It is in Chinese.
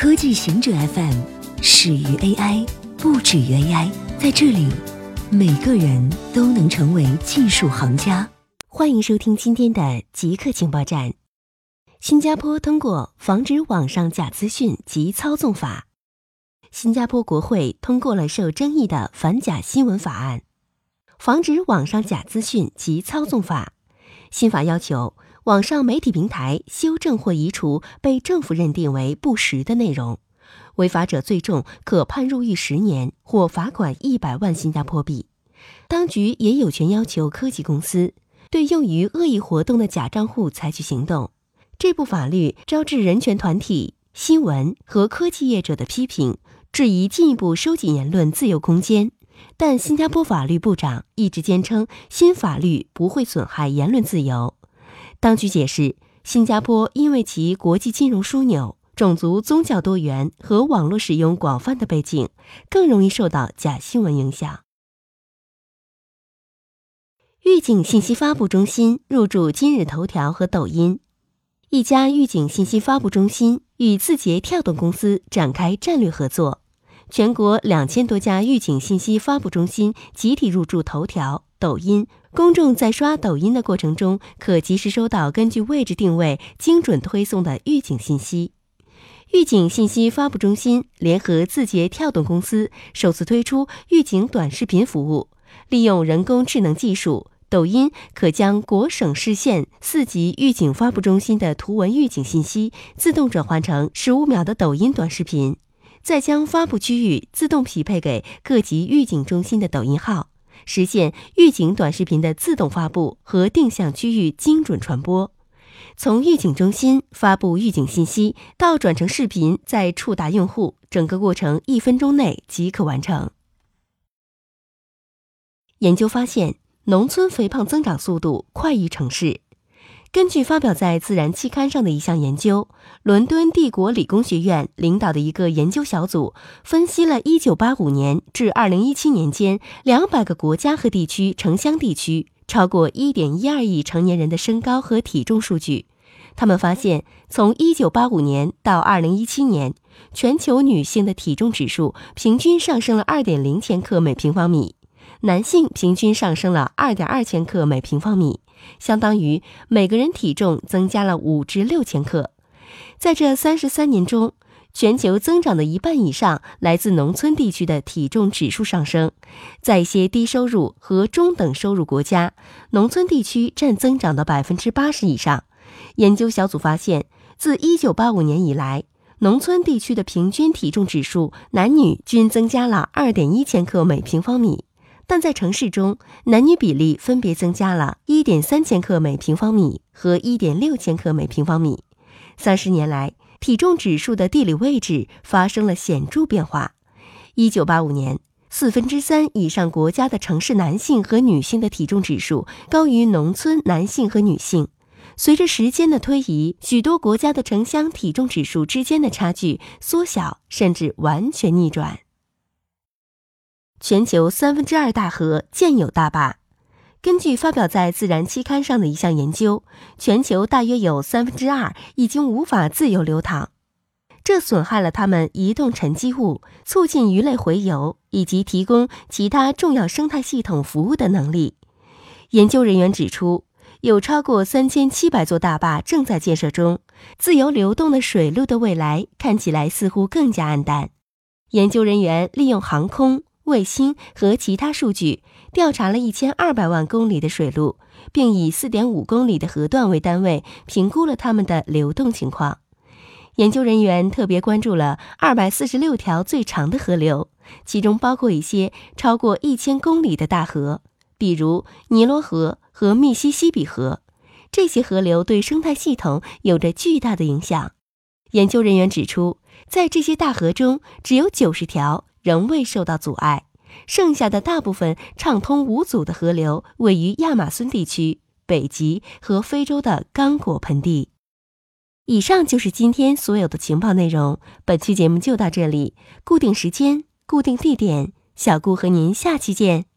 科技行者 FM 始于 AI，不止于 AI。在这里，每个人都能成为技术行家。欢迎收听今天的极客情报站。新加坡通过防止网上假资讯及操纵法。新加坡国会通过了受争议的反假新闻法案，防止网上假资讯及操纵法。新法要求。网上媒体平台修正或移除被政府认定为不实的内容，违法者最重可判入狱十年或罚款一百万新加坡币。当局也有权要求科技公司对用于恶意活动的假账户采取行动。这部法律招致人权团体、新闻和科技业者的批评，质疑进一步收紧言论自由空间。但新加坡法律部长一直坚称，新法律不会损害言论自由。当局解释，新加坡因为其国际金融枢纽、种族宗教多元和网络使用广泛的背景，更容易受到假新闻影响。预警信息发布中心入驻今日头条和抖音，一家预警信息发布中心与字节跳动公司展开战略合作，全国两千多家预警信息发布中心集体入驻头条、抖音。公众在刷抖音的过程中，可及时收到根据位置定位精准推送的预警信息。预警信息发布中心联合字节跳动公司首次推出预警短视频服务，利用人工智能技术，抖音可将国省市县四级预警发布中心的图文预警信息自动转换成十五秒的抖音短视频，再将发布区域自动匹配给各级预警中心的抖音号。实现预警短视频的自动发布和定向区域精准传播。从预警中心发布预警信息到转成视频再触达用户，整个过程一分钟内即可完成。研究发现，农村肥胖增长速度快于城市。根据发表在《自然》期刊上的一项研究，伦敦帝国理工学院领导的一个研究小组分析了1985年至2017年间200个国家和地区城乡地区超过1.12亿成年人的身高和体重数据。他们发现，从1985年到2017年，全球女性的体重指数平均上升了2.0千克每平方米，男性平均上升了2.2千克每平方米。相当于每个人体重增加了五至六千克，在这三十三年中，全球增长的一半以上来自农村地区的体重指数上升。在一些低收入和中等收入国家，农村地区占增长的百分之八十以上。研究小组发现，自一九八五年以来，农村地区的平均体重指数男女均增加了二点一千克每平方米。但在城市中，男女比例分别增加了1.3千克每平方米和1.6千克每平方米。三十年来，体重指数的地理位置发生了显著变化。1985年，四分之三以上国家的城市男性和女性的体重指数高于农村男性和女性。随着时间的推移，许多国家的城乡体重指数之间的差距缩小，甚至完全逆转。全球三分之二大河建有大坝。根据发表在《自然》期刊上的一项研究，全球大约有三分之二已经无法自由流淌，这损害了它们移动沉积物、促进鱼类洄游以及提供其他重要生态系统服务的能力。研究人员指出，有超过三千七百座大坝正在建设中，自由流动的水路的未来看起来似乎更加暗淡。研究人员利用航空。卫星和其他数据调查了一千二百万公里的水路，并以四点五公里的河段为单位评估了它们的流动情况。研究人员特别关注了二百四十六条最长的河流，其中包括一些超过一千公里的大河，比如尼罗河和密西西比河。这些河流对生态系统有着巨大的影响。研究人员指出，在这些大河中，只有九十条。仍未受到阻碍，剩下的大部分畅通无阻的河流位于亚马孙地区、北极和非洲的刚果盆地。以上就是今天所有的情报内容。本期节目就到这里，固定时间，固定地点，小顾和您下期见。